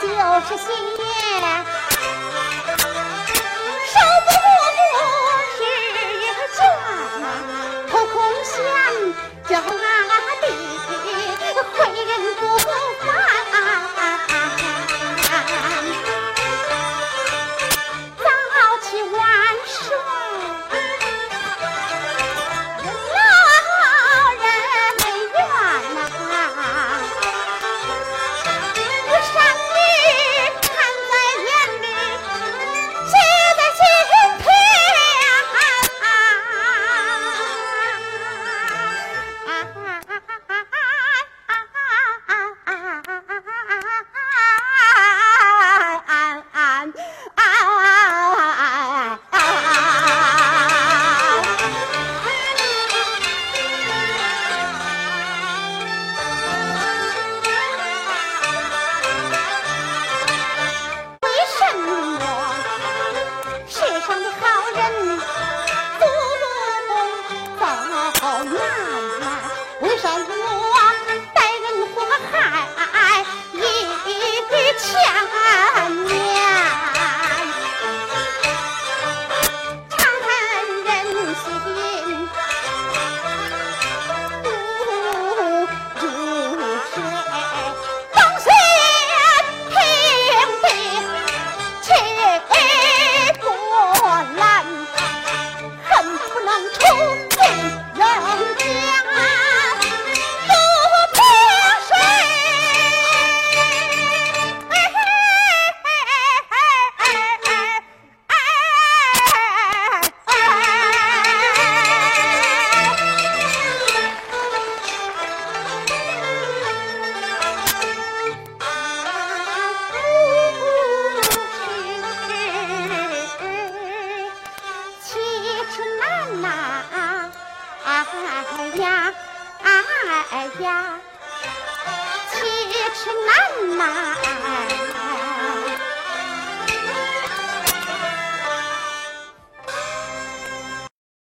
就是心也收不住时也抓抓空空想交不跟你是难呐。